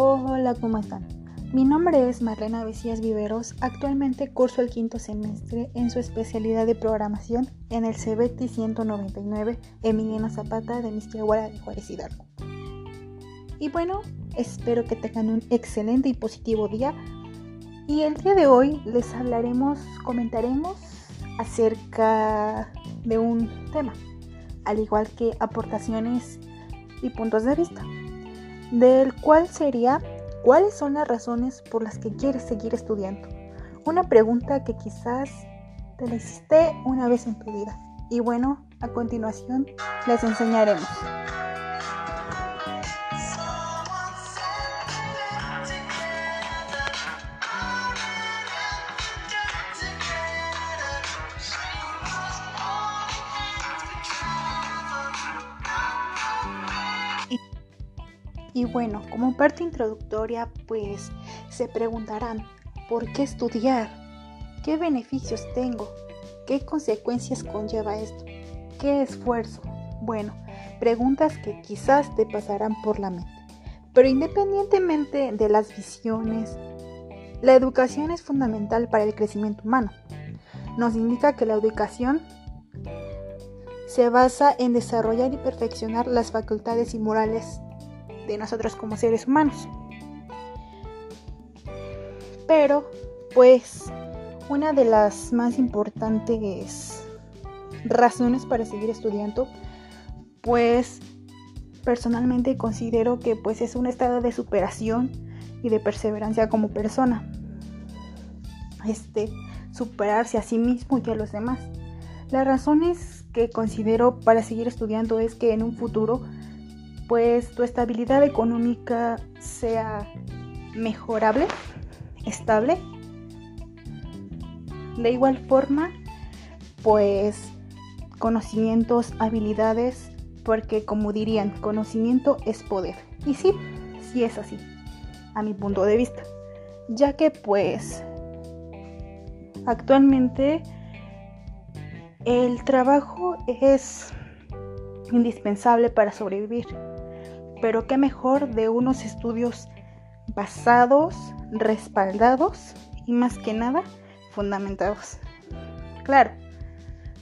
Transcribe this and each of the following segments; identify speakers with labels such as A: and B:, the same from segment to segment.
A: Hola, ¿cómo están? Mi nombre es Marlena Becías Viveros. Actualmente curso el quinto semestre en su especialidad de programación en el CBT 199 Emiliano Zapata de Misquiahuara de Juárez Hidalgo. Y bueno, espero que tengan un excelente y positivo día. Y el día de hoy les hablaremos, comentaremos acerca de un tema, al igual que aportaciones y puntos de vista del cual sería ¿cuáles son las razones por las que quieres seguir estudiando? Una pregunta que quizás te la hiciste una vez en tu vida. Y bueno, a continuación les enseñaremos. Y bueno, como parte introductoria, pues se preguntarán, ¿por qué estudiar? ¿Qué beneficios tengo? ¿Qué consecuencias conlleva esto? ¿Qué esfuerzo? Bueno, preguntas que quizás te pasarán por la mente. Pero independientemente de las visiones, la educación es fundamental para el crecimiento humano. Nos indica que la educación se basa en desarrollar y perfeccionar las facultades y morales de nosotros como seres humanos. Pero, pues, una de las más importantes razones para seguir estudiando, pues, personalmente considero que pues es un estado de superación y de perseverancia como persona. Este, superarse a sí mismo y a los demás. Las razones que considero para seguir estudiando es que en un futuro pues tu estabilidad económica sea mejorable, estable. De igual forma, pues conocimientos, habilidades, porque como dirían, conocimiento es poder. Y sí, sí es así, a mi punto de vista, ya que pues actualmente el trabajo es indispensable para sobrevivir pero qué mejor de unos estudios basados, respaldados y más que nada fundamentados. Claro,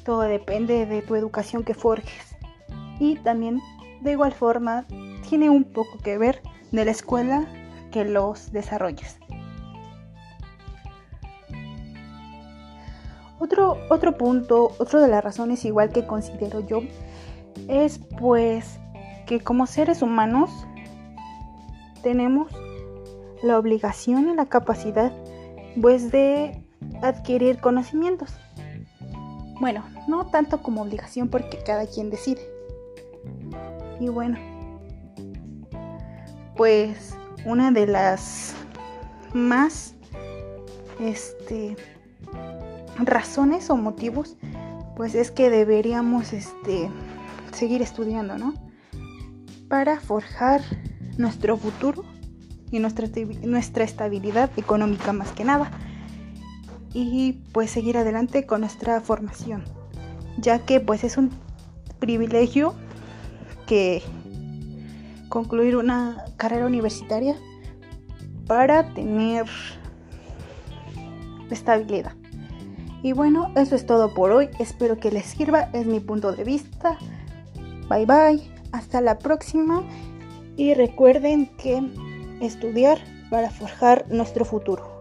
A: todo depende de tu educación que forjes y también de igual forma tiene un poco que ver de la escuela que los desarrolles. Otro, otro punto, otra de las razones igual que considero yo es pues que como seres humanos tenemos la obligación y la capacidad pues de adquirir conocimientos. Bueno, no tanto como obligación porque cada quien decide. Y bueno, pues una de las más este razones o motivos pues es que deberíamos este seguir estudiando, ¿no? Para forjar nuestro futuro y nuestra, nuestra estabilidad económica más que nada. Y pues seguir adelante con nuestra formación, ya que pues es un privilegio que concluir una carrera universitaria para tener estabilidad. Y bueno, eso es todo por hoy. Espero que les sirva. Es mi punto de vista. Bye bye. Hasta la próxima y recuerden que estudiar para forjar nuestro futuro.